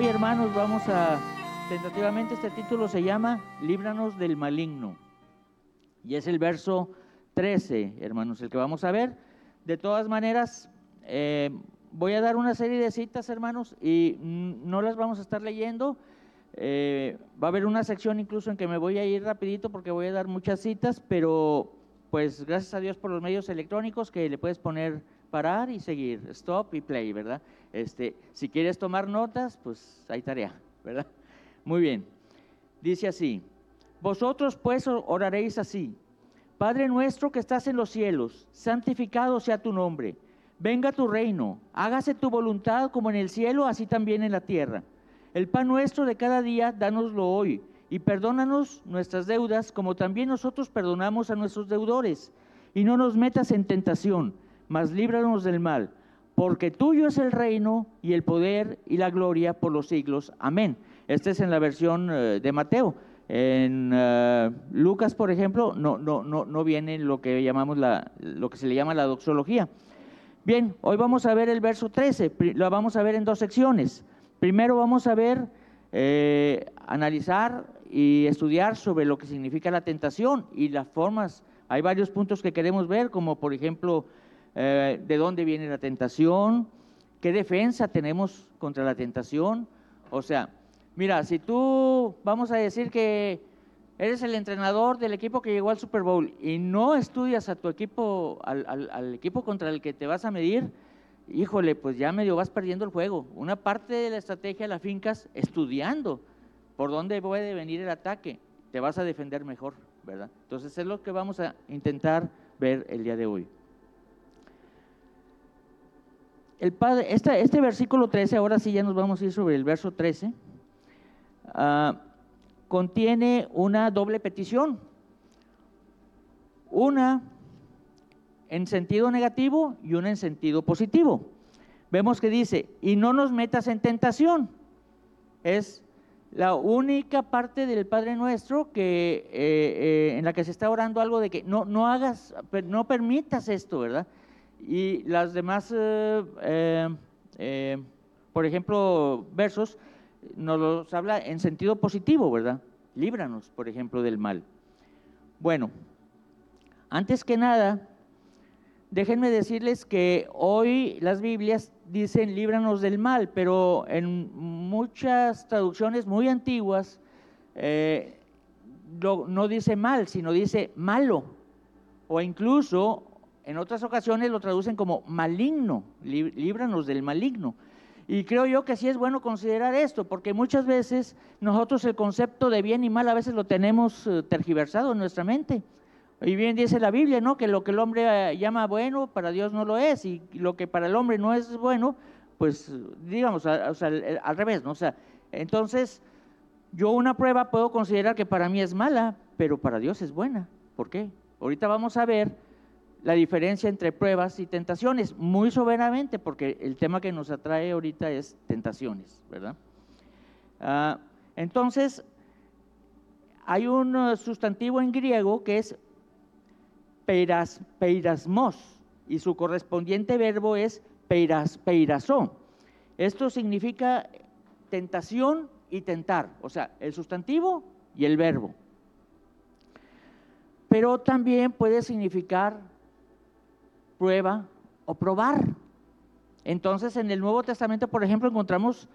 hoy, hermanos, vamos a, tentativamente este título se llama Líbranos del maligno. Y es el verso 13, hermanos, el que vamos a ver. De todas maneras, eh, voy a dar una serie de citas, hermanos, y no las vamos a estar leyendo. Eh, va a haber una sección incluso en que me voy a ir rapidito porque voy a dar muchas citas, pero pues gracias a Dios por los medios electrónicos que le puedes poner parar y seguir, stop y play, ¿verdad? Este, si quieres tomar notas, pues hay tarea, ¿verdad? Muy bien. Dice así, vosotros pues oraréis así, Padre nuestro que estás en los cielos, santificado sea tu nombre, venga tu reino, hágase tu voluntad como en el cielo, así también en la tierra. El pan nuestro de cada día, dánoslo hoy, y perdónanos nuestras deudas, como también nosotros perdonamos a nuestros deudores. Y no nos metas en tentación, mas líbranos del mal, porque tuyo es el reino y el poder y la gloria por los siglos. Amén. Este es en la versión eh, de Mateo. En eh, Lucas, por ejemplo, no, no, no, no viene lo que llamamos la, lo que se le llama la doxología. Bien, hoy vamos a ver el verso 13, lo vamos a ver en dos secciones. Primero vamos a ver, eh, analizar y estudiar sobre lo que significa la tentación y las formas. Hay varios puntos que queremos ver, como por ejemplo, eh, de dónde viene la tentación, qué defensa tenemos contra la tentación. O sea, mira, si tú vamos a decir que eres el entrenador del equipo que llegó al Super Bowl y no estudias a tu equipo, al, al equipo contra el que te vas a medir, híjole, pues ya medio vas perdiendo el juego. Una parte de la estrategia la fincas estudiando por dónde puede venir el ataque. Te vas a defender mejor, ¿verdad? Entonces es lo que vamos a intentar ver el día de hoy. El padre, este, versículo 13, ahora sí ya nos vamos a ir sobre el verso 13, ah, contiene una doble petición. Una en sentido negativo y una en sentido positivo. Vemos que dice, y no nos metas en tentación. Es la única parte del Padre Nuestro que, eh, eh, en la que se está orando algo de que no, no hagas, no permitas esto, ¿verdad? Y las demás, eh, por ejemplo, versos, nos los habla en sentido positivo, ¿verdad? Líbranos, por ejemplo, del mal. Bueno, antes que nada, Déjenme decirles que hoy las Biblias dicen líbranos del mal, pero en muchas traducciones muy antiguas eh, no dice mal, sino dice malo. O incluso en otras ocasiones lo traducen como maligno, líbranos del maligno. Y creo yo que sí es bueno considerar esto, porque muchas veces nosotros el concepto de bien y mal a veces lo tenemos eh, tergiversado en nuestra mente. Y bien dice la Biblia, ¿no? Que lo que el hombre eh, llama bueno, para Dios no lo es, y lo que para el hombre no es bueno, pues digamos, o sea, al revés, ¿no? O sea, entonces yo una prueba puedo considerar que para mí es mala, pero para Dios es buena. ¿Por qué? Ahorita vamos a ver la diferencia entre pruebas y tentaciones, muy soberanamente, porque el tema que nos atrae ahorita es tentaciones, ¿verdad? Ah, entonces, hay un uh, sustantivo en griego que es peiras, peirasmos y su correspondiente verbo es peiras, peirasó. Esto significa tentación y tentar, o sea, el sustantivo y el verbo. Pero también puede significar prueba o probar. Entonces, en el Nuevo Testamento, por ejemplo, encontramos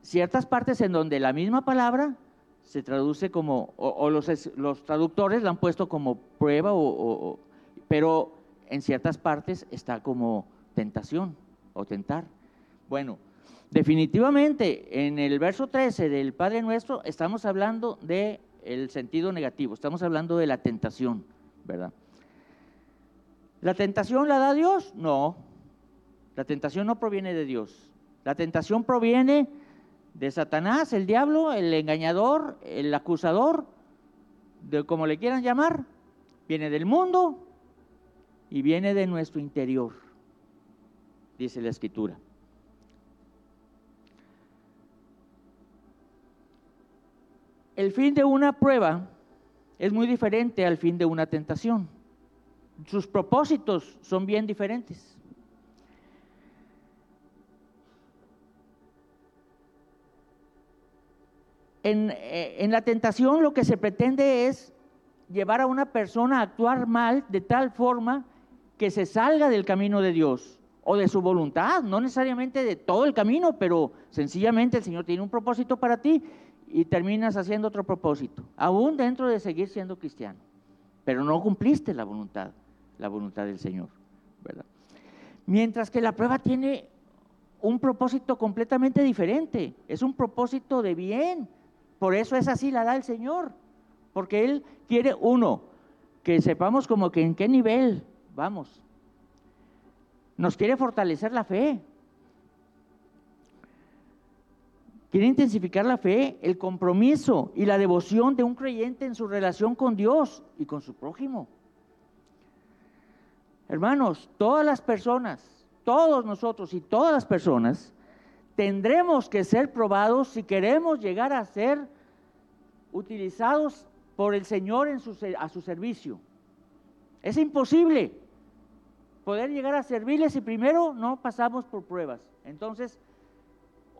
ciertas partes en donde la misma palabra se traduce como, o, los, los, traductores la han puesto como prueba, o, pero en ciertas partes está como tentación o tentar. Bueno, definitivamente en el verso 13 del Padre Nuestro estamos hablando de el sentido negativo, estamos hablando de la tentación, ¿verdad? ¿La tentación la da Dios? No, la tentación no proviene de Dios. La tentación proviene de Satanás, el diablo, el engañador, el acusador, de como le quieran llamar, viene del mundo y viene de nuestro interior, dice la escritura. El fin de una prueba es muy diferente al fin de una tentación. Sus propósitos son bien diferentes. en, eh, en la tentación lo que se pretende es llevar a una persona a actuar mal de tal forma que se salga del camino de Dios o de su voluntad, no necesariamente de todo el camino, pero sencillamente el Señor tiene un propósito para ti y terminas haciendo otro propósito, aún dentro de seguir siendo cristiano, pero no cumpliste la voluntad, la voluntad del Señor, ¿verdad? Mientras que la prueba tiene un propósito completamente diferente, es un propósito de bien, por eso es así la da el Señor, porque Él quiere uno, que sepamos como que en qué nivel vamos, nos quiere fortalecer la fe, quiere intensificar la fe, el compromiso y la devoción de un creyente en su relación con Dios y con su prójimo. Hermanos, todas las personas, todos nosotros y todas las personas tendremos que ser probados si queremos llegar a ser utilizados por el Señor en su, a su servicio. Es imposible poder llegar a servirle si primero no pasamos por pruebas. Entonces,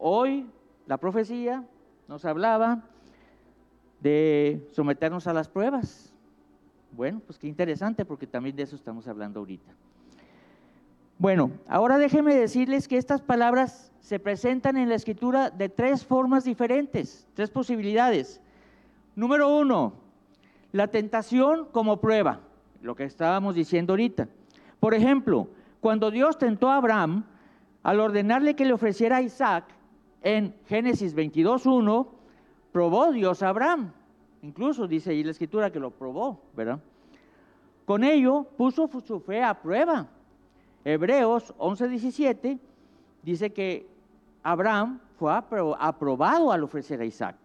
hoy la profecía nos hablaba de someternos a las pruebas. Bueno, pues qué interesante porque también de eso estamos hablando ahorita. Bueno, ahora déjenme decirles que estas palabras se presentan en la escritura de tres formas diferentes, tres posibilidades. Número uno, la tentación como prueba, lo que estábamos diciendo ahorita. Por ejemplo, cuando Dios tentó a Abraham, al ordenarle que le ofreciera a Isaac, en Génesis 22.1, probó Dios a Abraham. Incluso dice ahí la escritura que lo probó, ¿verdad? Con ello puso su fe a prueba. Hebreos 11.17 dice que Abraham fue aprobado al ofrecer a Isaac.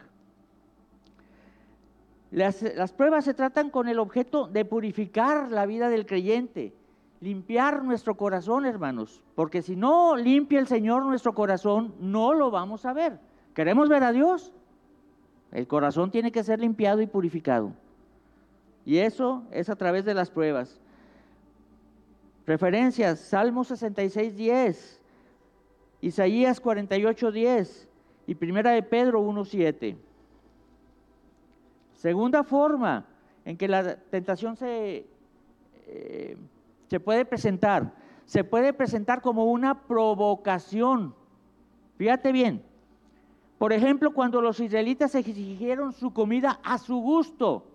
Las, las, pruebas se tratan con el objeto de purificar la vida del creyente, limpiar nuestro corazón, hermanos, porque si no limpia el Señor nuestro corazón, no lo vamos a ver. ¿Queremos ver a Dios? El corazón tiene que ser limpiado y purificado. Y eso es a través de las pruebas. Referencias, Salmo 66, 10, Isaías 48, 10 y Primera de Pedro 1, 7. Segunda forma en que la tentación se... Eh, se puede presentar, se puede presentar como una provocación. Fíjate bien. Por ejemplo, cuando los israelitas exigieron su comida a su gusto.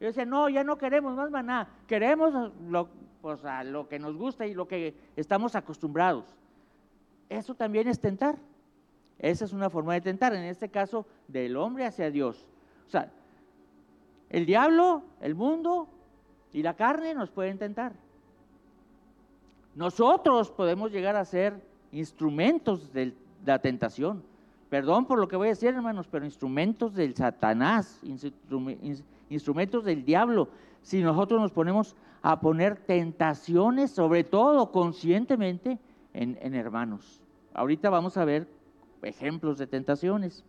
Ellos decían, no, ya no queremos más maná, queremos lo, pues, lo que nos gusta y lo que estamos acostumbrados. Eso también es tentar. Esa es una forma de tentar, en este caso, del hombre hacia Dios. O sea, el diablo, el mundo y la carne nos pueden tentar. Nosotros podemos llegar a ser instrumentos de la tentación. Perdón por lo que voy a decir, hermanos, pero instrumentos del Satanás, instrumentos del diablo. Si nosotros nos ponemos a poner tentaciones, sobre todo conscientemente, en, hermanos. Ahorita vamos a ver ejemplos de tentaciones.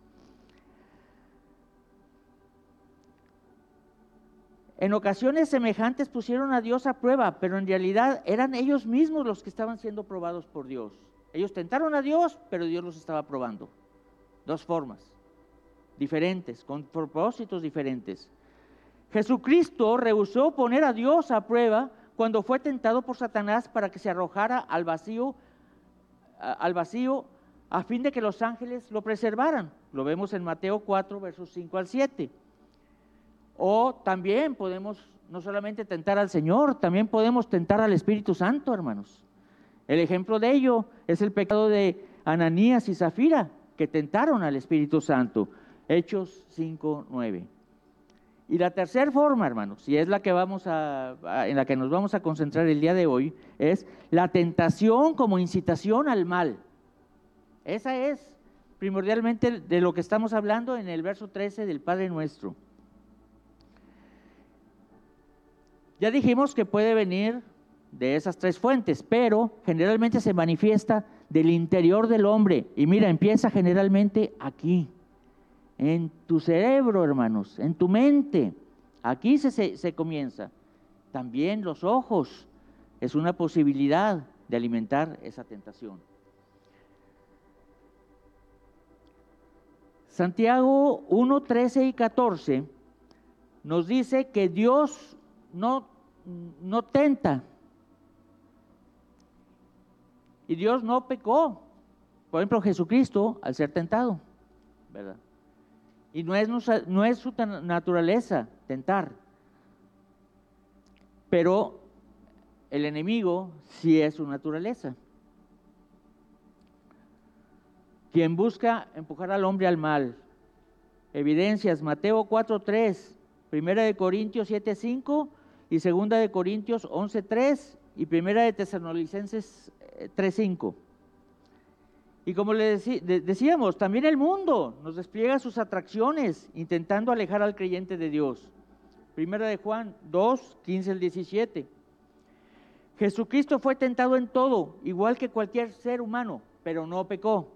En ocasiones semejantes pusieron a Dios a prueba, pero en realidad eran ellos mismos los que estaban siendo probados por Dios. Ellos tentaron a Dios, pero Dios los estaba probando. Dos formas diferentes, con propósitos diferentes. Jesucristo rehusó poner a Dios a prueba cuando fue tentado por Satanás para que se arrojara al vacío, al vacío a fin de que los ángeles lo preservaran. Lo vemos en Mateo 4, versos 5 al 7. O también podemos no solamente tentar al Señor, también podemos tentar al Espíritu Santo, hermanos. El ejemplo de ello es el pecado de Ananías y Zafira, que tentaron al Espíritu Santo. Hechos 5, 9. Y la tercera forma, hermanos, y es la que vamos a, en la que nos vamos a concentrar el día de hoy, es la tentación como incitación al mal. Esa es primordialmente de lo que estamos hablando en el verso 13 del Padre Nuestro. Ya dijimos que puede venir de esas tres fuentes, pero generalmente se manifiesta del interior del hombre. Y mira, empieza generalmente aquí, en tu cerebro, hermanos, en tu mente. Aquí se, se, comienza. También los ojos es una posibilidad de alimentar esa tentación. Santiago 1, 13 y 14 nos dice que Dios no, no tenta. Y Dios no pecó. Por ejemplo, Jesucristo al ser tentado, ¿verdad? Y no es, no es su naturaleza tentar. Pero el enemigo sí es su naturaleza. Quien busca empujar al hombre al mal. Evidencias, Mateo 4.3, Primera de Corintios 7.5 y Segunda de Corintios 11.3 y Primera de Tesalonicenses 3.5. Y como le decíamos, también el mundo nos despliega sus atracciones intentando alejar al creyente de Dios. Primera de Juan 2, 15 al 17. Jesucristo fue tentado en todo, igual que cualquier ser humano, pero no pecó.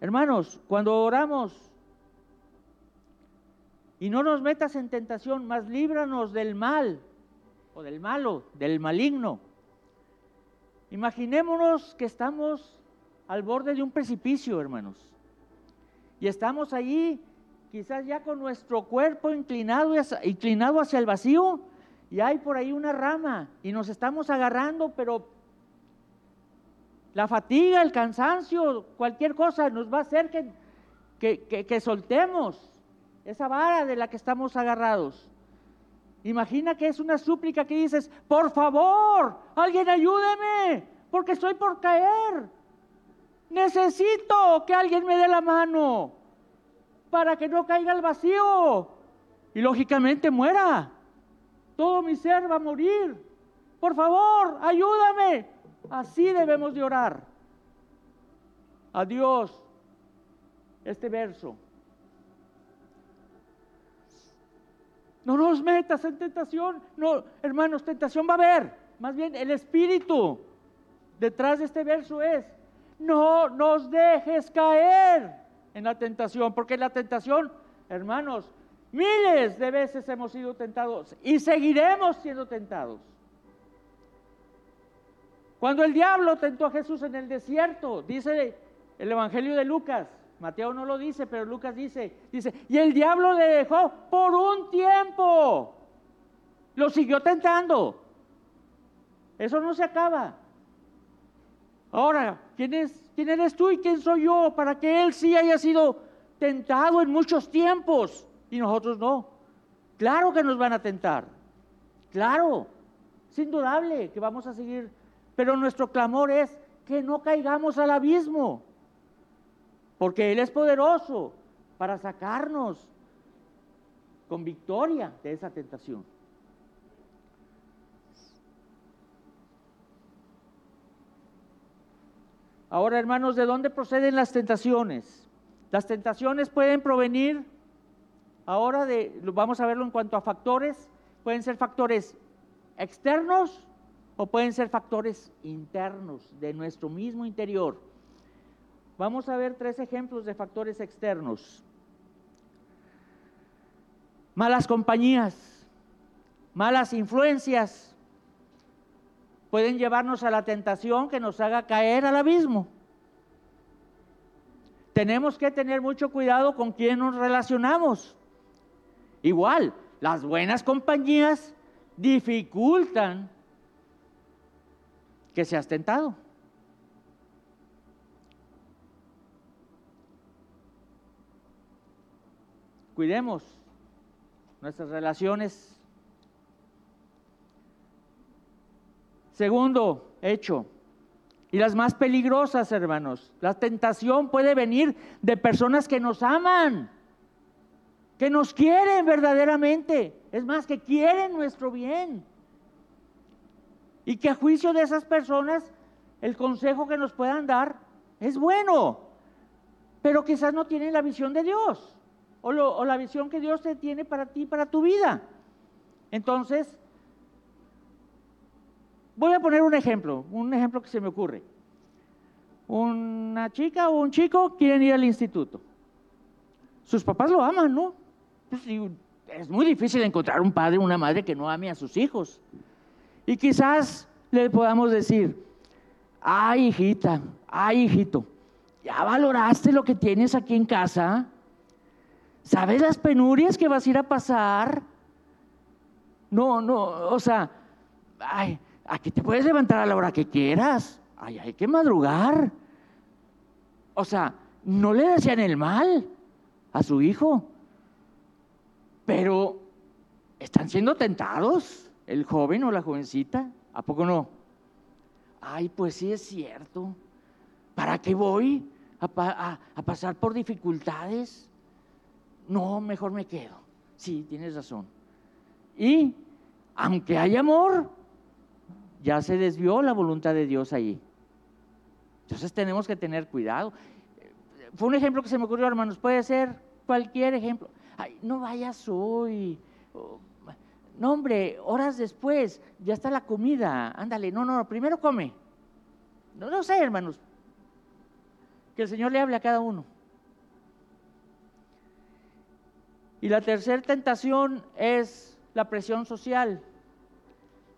Hermanos, cuando oramos y no nos metas en tentación, más líbranos del mal o del malo, del maligno. Imaginémonos que estamos al borde de un precipicio, hermanos, y estamos allí quizás ya con nuestro cuerpo inclinado, inclinado hacia el vacío, y hay por ahí una rama, y nos estamos agarrando, pero la fatiga, el cansancio, cualquier cosa nos va a hacer que, que, soltemos esa vara de la que estamos agarrados. Imagina que es una súplica que dices, por favor, alguien ayúdeme, porque estoy por caer. Necesito que alguien me dé la mano para que no caiga al vacío y lógicamente muera. Todo mi ser va a morir. Por favor, ayúdame. Así debemos de orar a Dios este verso. No nos metas en tentación. No, hermanos, tentación va a haber. Más bien el espíritu detrás de este verso es, no nos dejes caer en la tentación, porque la tentación, hermanos, miles de veces hemos sido tentados y seguiremos siendo tentados. Cuando el diablo tentó a Jesús en el desierto, dice el Evangelio de Lucas, Mateo no lo dice, pero Lucas dice, dice, y el diablo le dejó por un tiempo. Lo siguió tentando. Eso no se acaba. Ahora, ¿quién, es, ¿quién eres tú y quién soy yo para que él sí haya sido tentado en muchos tiempos y nosotros no? Claro que nos van a tentar. Claro, es indudable que vamos a seguir pero nuestro clamor es que no caigamos al abismo, porque Él es poderoso para sacarnos con victoria de esa tentación. Ahora, hermanos, ¿de dónde proceden las tentaciones? Las tentaciones pueden provenir, ahora de, vamos a verlo en cuanto a factores, pueden ser factores externos o pueden ser factores internos de nuestro mismo interior. Vamos a ver tres ejemplos de factores externos. Malas compañías, malas influencias pueden llevarnos a la tentación que nos haga caer al abismo. Tenemos que tener mucho cuidado con quién nos relacionamos. Igual, las buenas compañías dificultan que seas tentado. Cuidemos nuestras relaciones. Segundo hecho, y las más peligrosas, hermanos, la tentación puede venir de personas que nos aman, que nos quieren verdaderamente, es más, que quieren nuestro bien. Y que a juicio de esas personas el consejo que nos puedan dar es bueno, pero quizás no tienen la visión de Dios o, la visión que Dios te tiene para ti, para tu vida. Entonces, voy a poner un ejemplo, un ejemplo que se me ocurre. Una chica o un chico quieren ir al instituto. Sus papás lo aman, ¿no? Pues, es muy difícil encontrar un padre o una madre que no ame a sus hijos. Y quizás le podamos decir, ay hijita, ay hijito, ¿ya valoraste lo que tienes aquí en casa? ¿Sabes las penurias que vas a ir a pasar? No, no, o sea, ay, aquí te puedes levantar a la hora que quieras. Ay, hay que madrugar. O sea, no le decían el mal a su hijo, pero están siendo tentados el joven o la jovencita. ¿A poco no? Ay, pues sí es cierto. ¿Para qué voy a, a pasar por dificultades? No, mejor me quedo. Sí, tienes razón. Y aunque hay amor, ya se desvió la voluntad de Dios ahí. Entonces tenemos que tener cuidado. Fue un ejemplo que se me ocurrió, hermanos. Puede ser cualquier ejemplo. Ay, no vayas hoy. No, hombre, horas después, ya está la comida. Ándale, no, no, primero come. No, no sé, hermanos. Que el Señor le hable a cada uno. Y la tercera tentación es la presión social.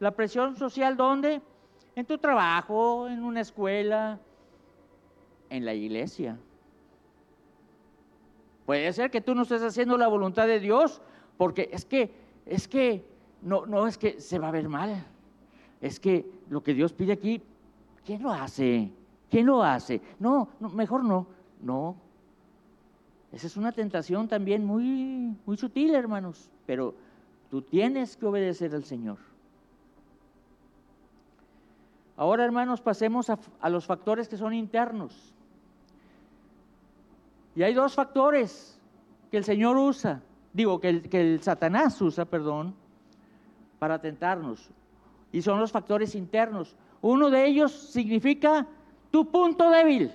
La presión social, ¿dónde? En tu trabajo, en una escuela, en la iglesia. Puede ser que tú no estés haciendo la voluntad de Dios, porque es que, es que, no, no es que se va a ver mal. Es que lo que Dios pide aquí, ¿quién lo hace? ¿Quién lo hace? No, no mejor no. No, esa es una tentación también muy, muy sutil, hermanos, pero tú tienes que obedecer al Señor. Ahora, hermanos, pasemos a, los factores que son internos. Y hay dos factores que el Señor usa, digo, que el, que el Satanás usa, perdón, para tentarnos. Y son los factores internos. Uno de ellos significa tu punto débil,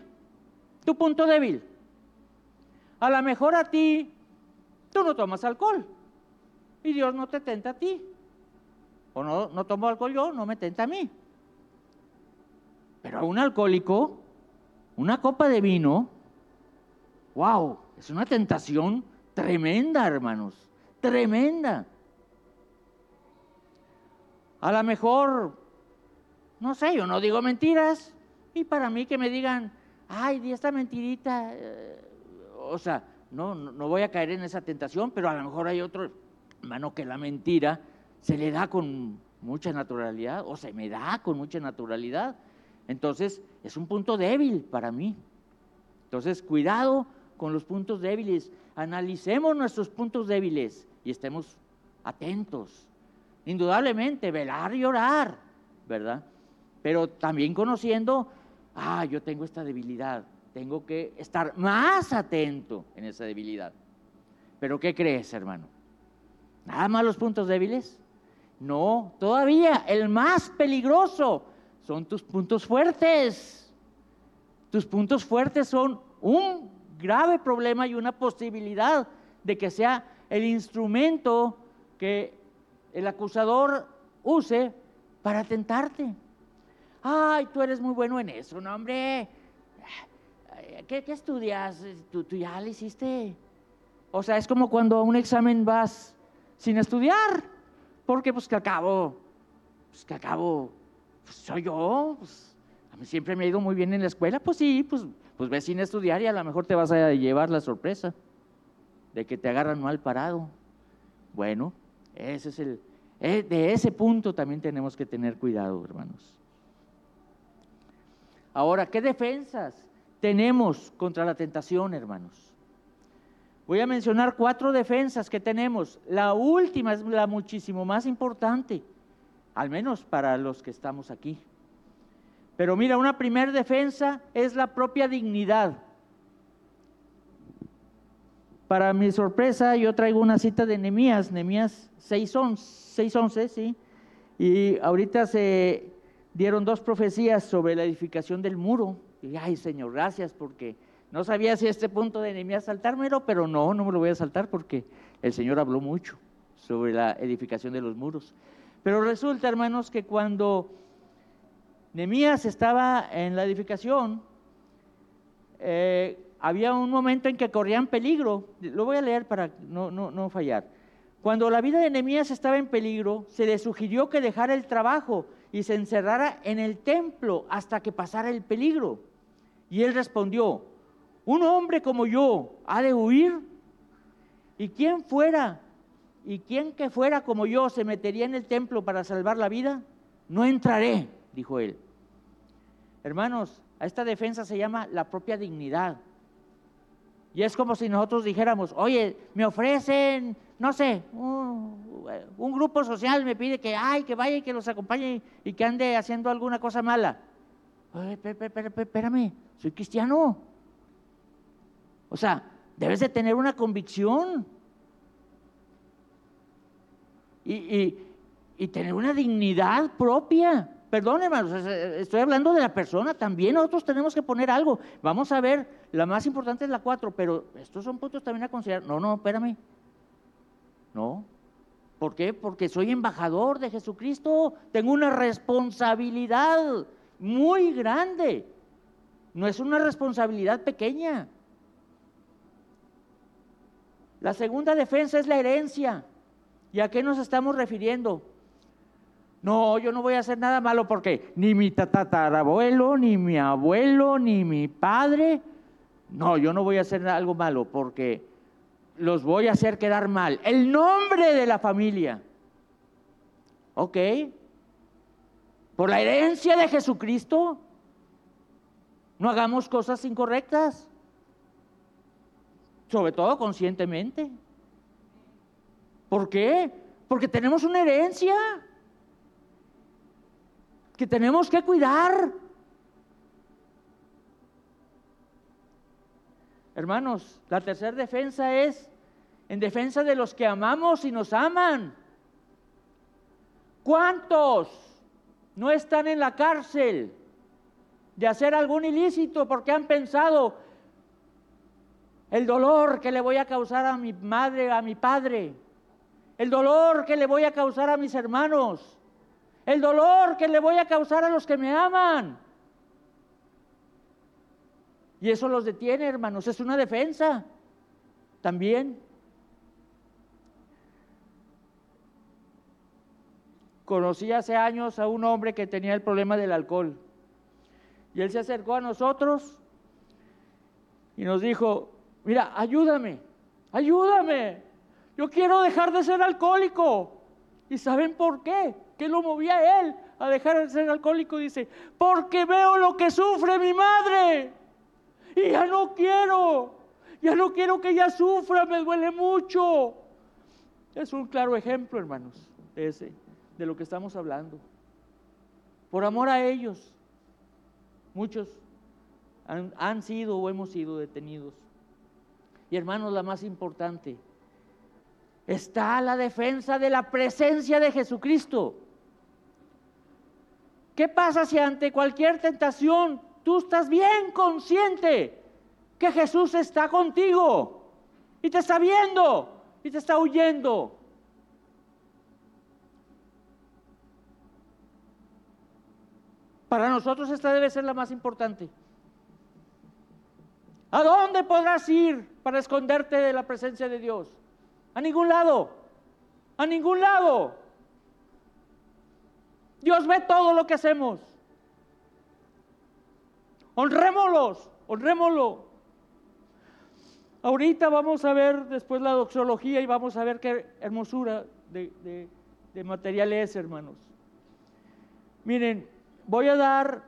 tu punto débil. A lo mejor a ti, tú no tomas alcohol y Dios no te tenta a ti. O no, no tomo alcohol yo, no me tenta a mí. Pero a un alcohólico, una copa de vino, wow, es una tentación tremenda, hermanos, tremenda. A lo mejor, no sé, yo no digo mentiras, y para mí que me digan, ay, di esta mentirita, eh, o sea, no, no voy a caer en esa tentación, pero a lo mejor hay otro hermano que la mentira se le da con mucha naturalidad o se me da con mucha naturalidad. Entonces, es un punto débil para mí. Entonces, cuidado con los puntos débiles. Analicemos nuestros puntos débiles y estemos atentos. Indudablemente, velar y orar, ¿verdad? Pero también conociendo, ah, yo tengo esta debilidad tengo que estar más atento en esa debilidad. Pero ¿qué crees, hermano? ¿Nada más los puntos débiles? No, todavía el más peligroso son tus puntos fuertes. Tus puntos fuertes son un grave problema y una posibilidad de que sea el instrumento que el acusador use para tentarte. Ay, tú eres muy bueno en eso, no, hombre. ¿Qué, estudias? ¿Tú, ya le hiciste? O sea, es como cuando a un examen vas sin estudiar, porque pues que acabo, pues que acabo, pues soy yo, pues, a mí siempre me ha ido muy bien en la escuela, pues sí, pues, pues ves sin estudiar y a lo mejor te vas a llevar la sorpresa de que te agarran mal parado. Bueno, ese es el, eh, de ese punto también tenemos que tener cuidado, hermanos. Ahora, ¿qué defensas tenemos contra la tentación, hermanos? Voy a mencionar cuatro defensas que tenemos. La última es la muchísimo más importante, al menos para los que estamos aquí. Pero mira, una primera defensa es la propia dignidad. Para mi sorpresa, yo traigo una cita de Nehemías, Nehemías 6.11, sí. Y ahorita se dieron dos profecías sobre la edificación del muro. Y ay, Señor, gracias porque no sabía si este punto de Nehemías saltármelo, pero no, no me lo voy a saltar porque el Señor habló mucho sobre la edificación de los muros. Pero resulta, hermanos, que cuando Nehemías estaba en la edificación, eh, había un momento en que corrían peligro. Lo voy a leer para no, no, no fallar. Cuando la vida de Nehemías estaba en peligro, se le sugirió que dejara el trabajo y se encerrara en el templo hasta que pasara el peligro. Y él respondió, un hombre como yo ha de huir. ¿Y quién fuera? ¿Y quién que fuera como yo se metería en el templo para salvar la vida? No entraré, dijo él. Hermanos, a esta defensa se llama la propia dignidad. Y es como si nosotros dijéramos, oye, me ofrecen, no sé, un, grupo social me pide que, ay, que vaya y que los acompañe y que ande haciendo alguna cosa mala. Espérame, soy cristiano. O sea, debes de tener una convicción. Y, y tener una dignidad propia. Perdón, hermanos, estoy hablando de la persona, también nosotros tenemos que poner algo. Vamos a ver, la más importante es la cuatro, pero estos son puntos también a considerar. No, no, espérame. No. ¿Por qué? Porque soy embajador de Jesucristo, tengo una responsabilidad muy grande. No es una responsabilidad pequeña. La segunda defensa es la herencia. ¿Y a qué nos estamos refiriendo? No, yo no voy a hacer nada malo porque ni mi tatarabuelo, ni mi abuelo, ni mi padre. No, yo no voy a hacer algo malo porque los voy a hacer quedar mal. El nombre de la familia. ¿Ok? Por la herencia de Jesucristo. No hagamos cosas incorrectas. Sobre todo conscientemente. ¿Por qué? Porque tenemos una herencia que tenemos que cuidar. Hermanos, la tercera defensa es en defensa de los que amamos y nos aman. ¿Cuántos no están en la cárcel de hacer algún ilícito porque han pensado el dolor que le voy a causar a mi madre, a mi padre, el dolor que le voy a causar a mis hermanos, el dolor que le voy a causar a los que me aman. Y eso los detiene, hermanos, es una defensa también. Conocí hace años a un hombre que tenía el problema del alcohol. Y él se acercó a nosotros y nos dijo, mira, ayúdame, ayúdame. Yo quiero dejar de ser alcohólico. ¿Y saben por qué? ¿Qué lo movía a él a dejar de ser alcohólico? Dice, porque veo lo que sufre mi madre. Y ya no quiero. Ya no quiero que ella sufra, me duele mucho. Es un claro ejemplo, hermanos, ese, de lo que estamos hablando. Por amor a ellos, muchos han, sido o hemos sido detenidos. Y hermanos, la más importante, está la defensa de la presencia de Jesucristo. ¿Qué pasa si ante cualquier tentación tú estás bien consciente que Jesús está contigo y te está viendo y te está huyendo? Para nosotros esta debe ser la más importante. ¿A dónde podrás ir para esconderte de la presencia de Dios? A ningún lado. A ningún lado. Dios ve todo lo que hacemos. Honrémoslos, honrémoslo. Ahorita vamos a ver después la doxología y vamos a ver qué hermosura de, de material es, hermanos. Miren, voy a dar,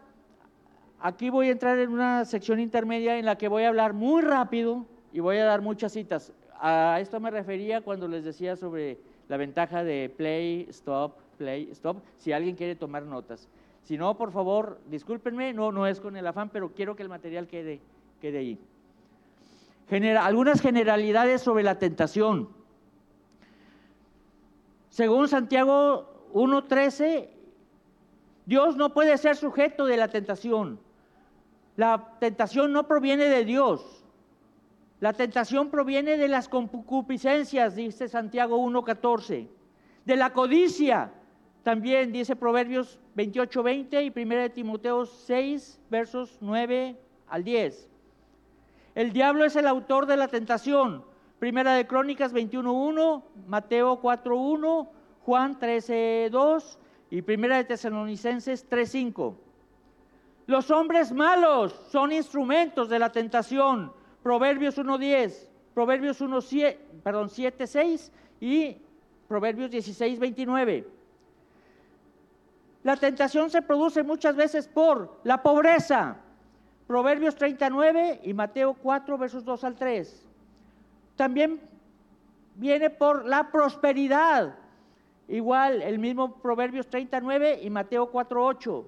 aquí voy a entrar en una sección intermedia en la que voy a hablar muy rápido y voy a dar muchas citas. A esto me refería cuando les decía sobre la ventaja de play, stop, play, stop, si alguien quiere tomar notas. Si no, por favor, discúlpenme, no, no es con el afán, pero quiero que el material quede, quede ahí. algunas generalidades sobre la tentación. Según Santiago 1.13, Dios no puede ser sujeto de la tentación. La tentación no proviene de Dios. La tentación proviene de las concupiscencias, dice Santiago 1.14. De la codicia, también dice Proverbios 28, 20 y 1 Timoteo 6, versos 9 al 10. El diablo es el autor de la tentación. Primera de Crónicas 21.1, Mateo 4.1, Juan 13.2 y Primera de Tesalonicenses 3.5. Los hombres malos son instrumentos de la tentación. Proverbios 1.10, Proverbios 1, perdón, 7.6 y Proverbios 16.29. La tentación se produce muchas veces por la pobreza. Proverbios 39 y Mateo 4, versos 2 al 3. También viene por la prosperidad. Igual el mismo Proverbios 39 y Mateo 4, 8.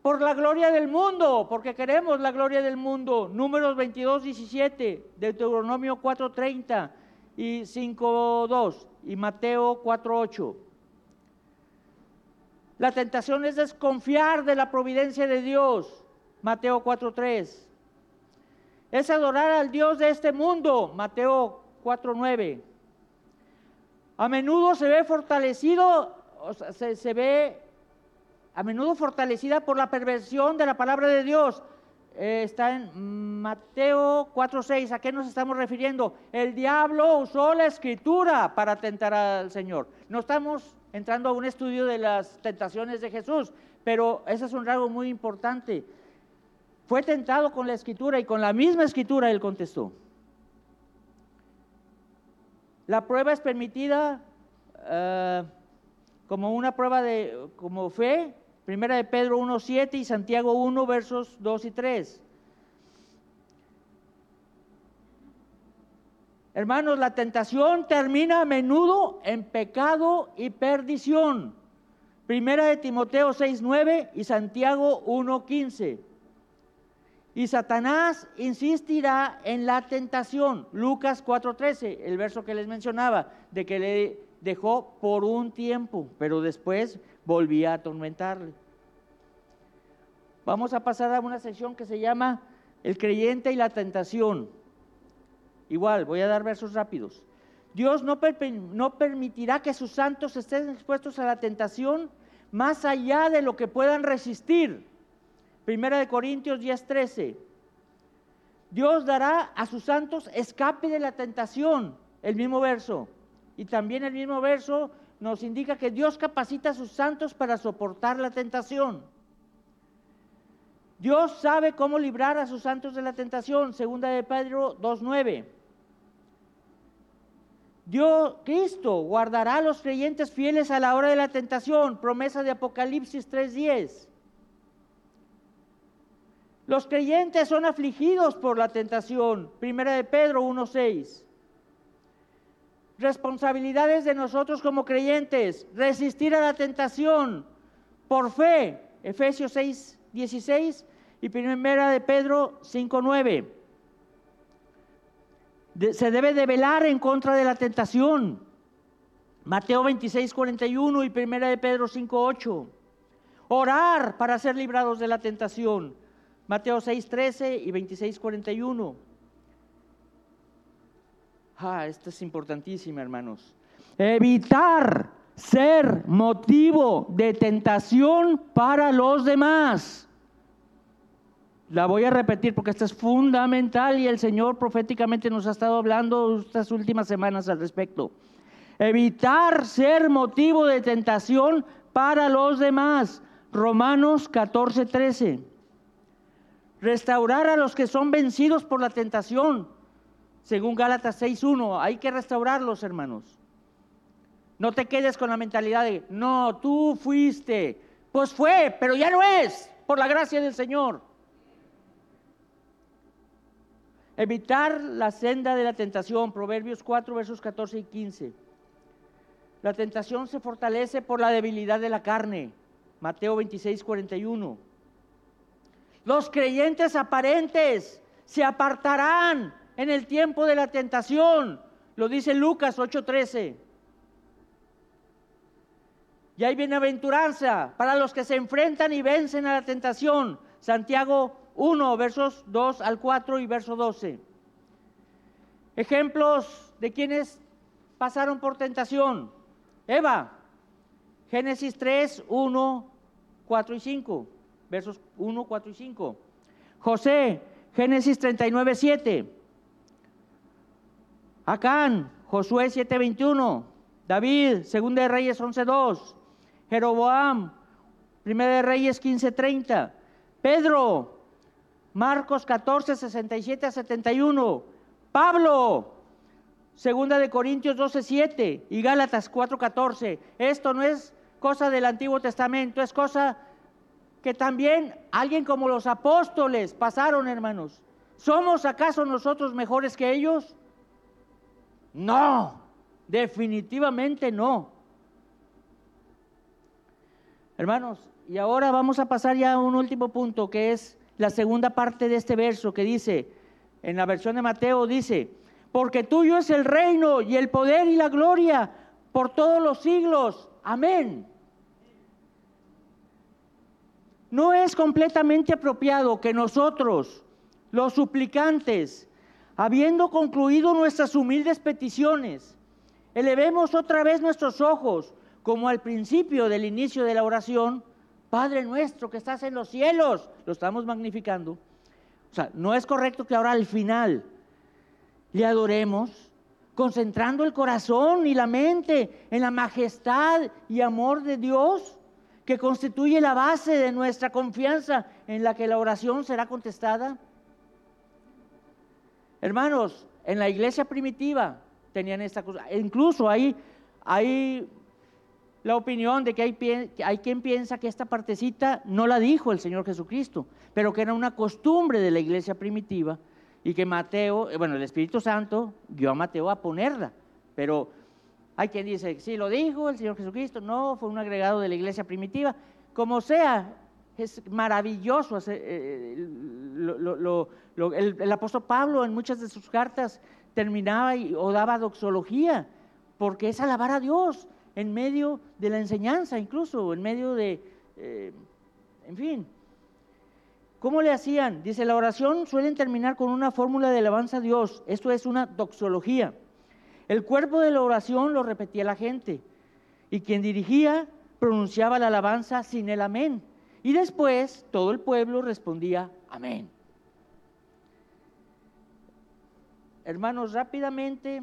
Por la gloria del mundo, porque queremos la gloria del mundo. Números 22, 17, Deuteronomio 4, 30 y 5, 2 y Mateo 4, 8. La tentación es desconfiar de la providencia de Dios, Mateo 4.3. Es adorar al Dios de este mundo, Mateo 4.9. A menudo se ve fortalecido, se, ve a menudo fortalecida por la perversión de la palabra de Dios. Eh, está en Mateo 4.6. ¿A qué nos estamos refiriendo? El diablo usó la escritura para tentar al Señor. No estamos entrando a un estudio de las tentaciones de Jesús, pero ese es un rasgo muy importante. Fue tentado con la escritura y con la misma escritura él contestó. La prueba es permitida eh, como una prueba de como fe, primera de Pedro 1.7 y Santiago 1, versos 2 y 3. Hermanos, la tentación termina a menudo en pecado y perdición. Primera de Timoteo 6:9 y Santiago 1:15. Y Satanás insistirá en la tentación. Lucas 4:13, el verso que les mencionaba, de que le dejó por un tiempo, pero después volvía a atormentarle. Vamos a pasar a una sección que se llama El creyente y la tentación. Igual, voy a dar versos rápidos. Dios no, no, permitirá que sus santos estén expuestos a la tentación más allá de lo que puedan resistir. Primera de Corintios 10:13. Dios dará a sus santos escape de la tentación, el mismo verso. Y también el mismo verso nos indica que Dios capacita a sus santos para soportar la tentación. Dios sabe cómo librar a sus santos de la tentación, segunda de Pedro 2:9. Dios, Cristo guardará a los creyentes fieles a la hora de la tentación, promesa de Apocalipsis 3:10. Los creyentes son afligidos por la tentación, primera de Pedro 1:6. Responsabilidades de nosotros como creyentes, resistir a la tentación por fe, Efesios 6:16 y primera de Pedro 5:9 se debe de velar en contra de la tentación. Mateo 26, 41 y primera de Pedro 5, 8. Orar para ser librados de la tentación. Mateo 6, 13 y 26, 41. Ah, esto es importantísimo, hermanos. Evitar ser motivo de tentación para los demás. La voy a repetir porque esta es fundamental y el Señor proféticamente nos ha estado hablando estas últimas semanas al respecto. Evitar ser motivo de tentación para los demás. Romanos 14, 13. Restaurar a los que son vencidos por la tentación. Según Gálatas 6.1, hay que restaurarlos, hermanos. No te quedes con la mentalidad de, no, tú fuiste. Pues fue, pero ya no es, por la gracia del Señor. Evitar la senda de la tentación, Proverbios 4, versos 14 y 15. La tentación se fortalece por la debilidad de la carne, Mateo 26, 41. Los creyentes aparentes se apartarán en el tiempo de la tentación, lo dice Lucas 8:13. Y hay bienaventuranza para los que se enfrentan y vencen a la tentación, Santiago 1, versos 2 al 4 y verso 12. Ejemplos de quienes pasaron por tentación. Eva, Génesis 3, 1, 4 y 5. Versos 1, 4 y 5. José, Génesis 39, 7. Acán, Josué 7, 21. David, Segunda de Reyes 11, 2. Jeroboam, Primera de Reyes 15, 30. Pedro, Marcos 14, 67 a 71. Pablo, Segunda de Corintios 12, 7 y Gálatas 4, 14. Esto no es cosa del Antiguo Testamento, es cosa que también alguien como los apóstoles pasaron, hermanos. ¿Somos acaso nosotros mejores que ellos? No, definitivamente no. Hermanos, y ahora vamos a pasar ya a un último punto, que es la segunda parte de este verso, que dice, en la versión de Mateo dice, porque tuyo es el reino y el poder y la gloria por todos los siglos. Amén. No es completamente apropiado que nosotros, los suplicantes, habiendo concluido nuestras humildes peticiones, elevemos otra vez nuestros ojos como al principio del inicio de la oración, Padre nuestro que estás en los cielos, lo estamos magnificando. O sea, no es correcto que ahora al final le adoremos, concentrando el corazón y la mente en la majestad y amor de Dios, que constituye la base de nuestra confianza en la que la oración será contestada. Hermanos, en la iglesia primitiva tenían esta cosa. Incluso hay, hay la opinión de que hay, hay, quien piensa que esta partecita no la dijo el Señor Jesucristo, pero que era una costumbre de la iglesia primitiva y que Mateo, eh, bueno, el Espíritu Santo guió a Mateo a ponerla. Pero hay quien dice, sí lo dijo el Señor Jesucristo, no, fue un agregado de la iglesia primitiva. Como sea, es maravilloso. Eh, el, apóstol Pablo en muchas de sus cartas terminaba o daba doxología, porque es alabar a Dios en medio de la enseñanza, incluso en medio de, eh, en fin. ¿Cómo le hacían? Dice, la oración suelen terminar con una fórmula de alabanza a Dios. Esto es una doxología. El cuerpo de la oración lo repetía la gente. Y quien dirigía pronunciaba la alabanza sin el amén. Y después todo el pueblo respondía amén. Hermanos, rápidamente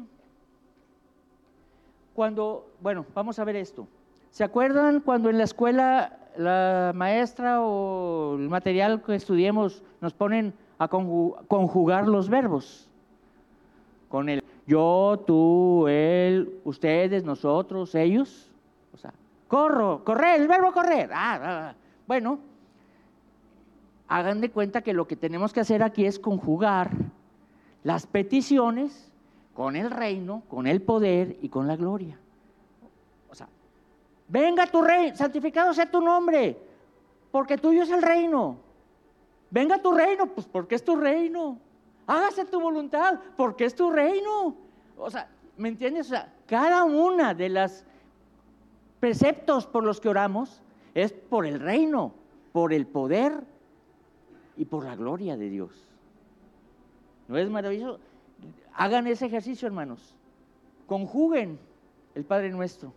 cuando, bueno, vamos a ver esto. ¿Se acuerdan cuando en la escuela la maestra o el material que estudiemos nos ponen a conjugar los verbos? Con el yo, tú, él, ustedes, nosotros, ellos. O sea, corro, correr, el verbo correr. Ah, ah, ah. bueno, hagan de cuenta que lo que tenemos que hacer aquí es conjugar las peticiones con el reino, con el poder y con la gloria. O sea, venga tu rey, santificado sea tu nombre, porque tuyo es el reino. Venga tu reino, pues porque es tu reino. Hágase tu voluntad, porque es tu reino. O sea, ¿me entiendes? O sea, cada una de las preceptos por los que oramos es por el reino, por el poder y por la gloria de Dios. ¿No es maravilloso? Hagan ese ejercicio, hermanos. Conjuguen el Padre Nuestro.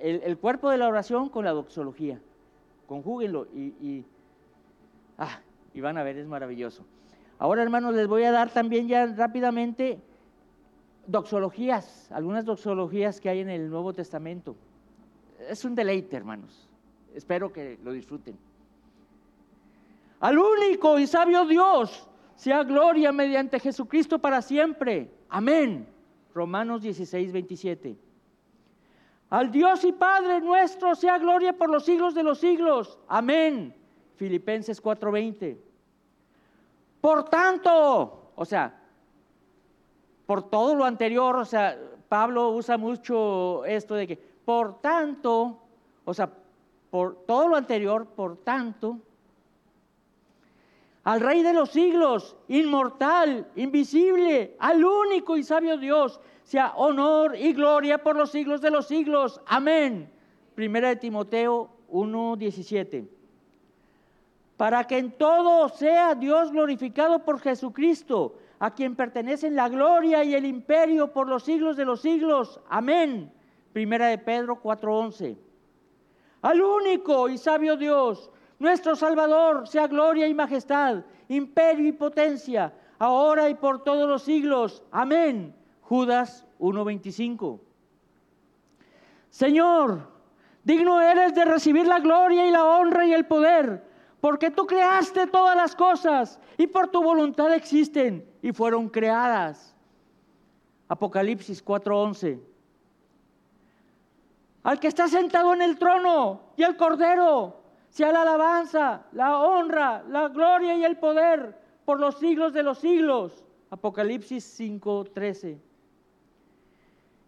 El, cuerpo de la oración con la doxología. Conjúguenlo y, ah, y van a ver, es maravilloso. Ahora, hermanos, les voy a dar también ya rápidamente doxologías, algunas doxologías que hay en el Nuevo Testamento. Es un deleite, hermanos. Espero que lo disfruten. Al único y sabio Dios, sea gloria mediante Jesucristo para siempre. Amén. Romanos 16, 27. Al Dios y Padre nuestro sea gloria por los siglos de los siglos. Amén. Filipenses 4:20. Por tanto, o sea, por todo lo anterior, o sea, Pablo usa mucho esto de que, por tanto, o sea, por todo lo anterior, por tanto, al Rey de los siglos, inmortal, invisible, al único y sabio Dios, sea honor y gloria por los siglos de los siglos. Amén. Primera de Timoteo 1:17. Para que en todo sea Dios glorificado por Jesucristo, a quien pertenecen la gloria y el imperio por los siglos de los siglos. Amén. Primera de Pedro 4:11. Al único y sabio Dios, nuestro Salvador sea gloria y majestad, imperio y potencia, ahora y por todos los siglos. Amén. Judas 1.25. Señor, digno eres de recibir la gloria y la honra y el poder, porque tú creaste todas las cosas y por tu voluntad existen y fueron creadas. Apocalipsis 4:11. Al que está sentado en el trono y el cordero, sea la alabanza, la honra, la gloria y el poder por los siglos de los siglos. Apocalipsis 5:13.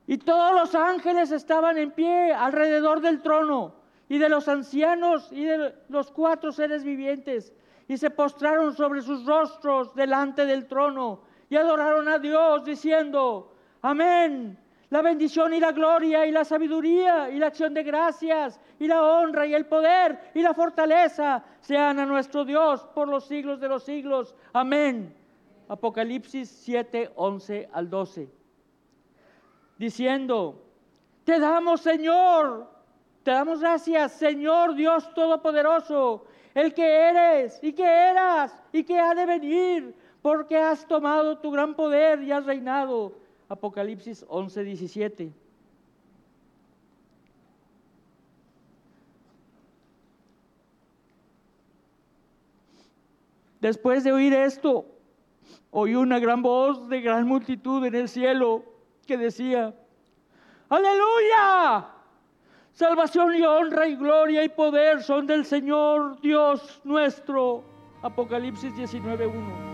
Y todos los ángeles estaban en pie alrededor del trono y de los ancianos y de los cuatro seres vivientes y se postraron sobre sus rostros delante del trono y adoraron a Dios diciendo, amén. La bendición y la gloria y la sabiduría y la acción de gracias y la honra y el poder y la fortaleza sean a nuestro Dios por los siglos de los siglos. Amén. Apocalipsis 7, 11 al 12. Diciendo, te damos Señor, te damos gracias Señor Dios Todopoderoso, el que eres y que eras y que ha de venir, porque has tomado tu gran poder y has reinado Apocalipsis 11, 17. Después de oír esto, oí una gran voz de gran multitud en el cielo que decía, aleluya, salvación y honra y gloria y poder son del Señor Dios nuestro. Apocalipsis 19, 1.